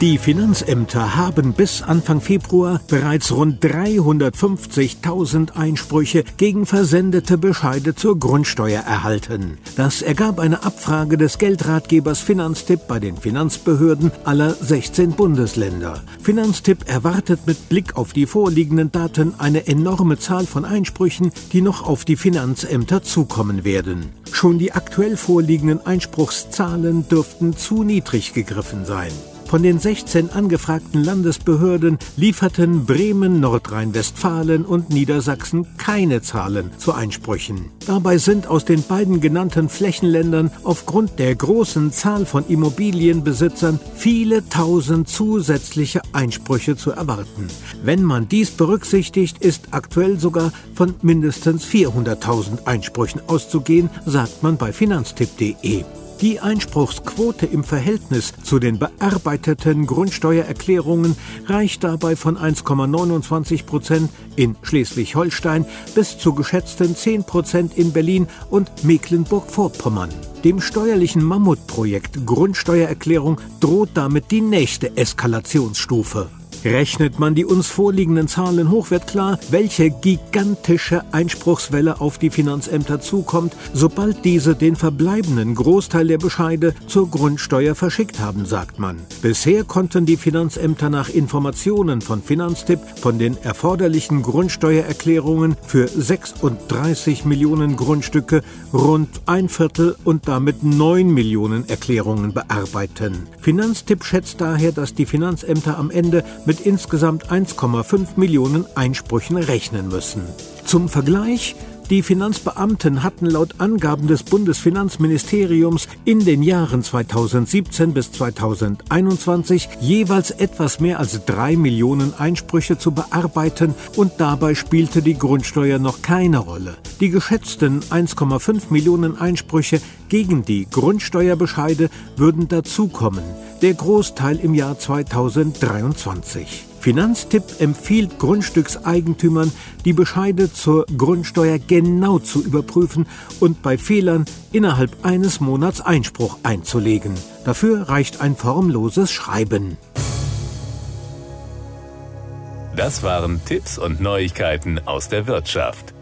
Die Finanzämter haben bis Anfang Februar bereits rund 350.000 Einsprüche gegen versendete Bescheide zur Grundsteuer erhalten. Das ergab eine Abfrage des Geldratgebers Finanztipp bei den Finanzbehörden aller 16 Bundesländer. Finanztipp erwartet mit Blick auf die vorliegenden Daten eine enorme Zahl von Einsprüchen, die noch auf die Finanzämter zukommen werden. Schon die aktuell vorliegenden Einspruchszahlen dürften zu niedrig gegriffen sein. Von den 16 angefragten Landesbehörden lieferten Bremen, Nordrhein-Westfalen und Niedersachsen keine Zahlen zu Einsprüchen. Dabei sind aus den beiden genannten Flächenländern aufgrund der großen Zahl von Immobilienbesitzern viele tausend zusätzliche Einsprüche zu erwarten. Wenn man dies berücksichtigt, ist aktuell sogar von mindestens 400.000 Einsprüchen auszugehen, sagt man bei finanztipp.de. Die Einspruchsquote im Verhältnis zu den bearbeiteten Grundsteuererklärungen reicht dabei von 1,29 Prozent in Schleswig-Holstein bis zu geschätzten 10 Prozent in Berlin und Mecklenburg-Vorpommern. Dem steuerlichen Mammutprojekt Grundsteuererklärung droht damit die nächste Eskalationsstufe. Rechnet man die uns vorliegenden Zahlen hoch, wird klar, welche gigantische Einspruchswelle auf die Finanzämter zukommt, sobald diese den verbleibenden Großteil der Bescheide zur Grundsteuer verschickt haben, sagt man. Bisher konnten die Finanzämter nach Informationen von Finanztipp von den erforderlichen Grundsteuererklärungen für 36 Millionen Grundstücke rund ein Viertel und damit 9 Millionen Erklärungen bearbeiten. Finanztipp schätzt daher, dass die Finanzämter am Ende mit mit insgesamt 1,5 Millionen Einsprüchen rechnen müssen. Zum Vergleich, die Finanzbeamten hatten laut Angaben des Bundesfinanzministeriums in den Jahren 2017 bis 2021 jeweils etwas mehr als drei Millionen Einsprüche zu bearbeiten und dabei spielte die Grundsteuer noch keine Rolle. Die geschätzten 1,5 Millionen Einsprüche gegen die Grundsteuerbescheide würden dazukommen, der Großteil im Jahr 2023. Finanztipp empfiehlt Grundstückseigentümern, die Bescheide zur Grundsteuer genau zu überprüfen und bei Fehlern innerhalb eines Monats Einspruch einzulegen. Dafür reicht ein formloses Schreiben. Das waren Tipps und Neuigkeiten aus der Wirtschaft.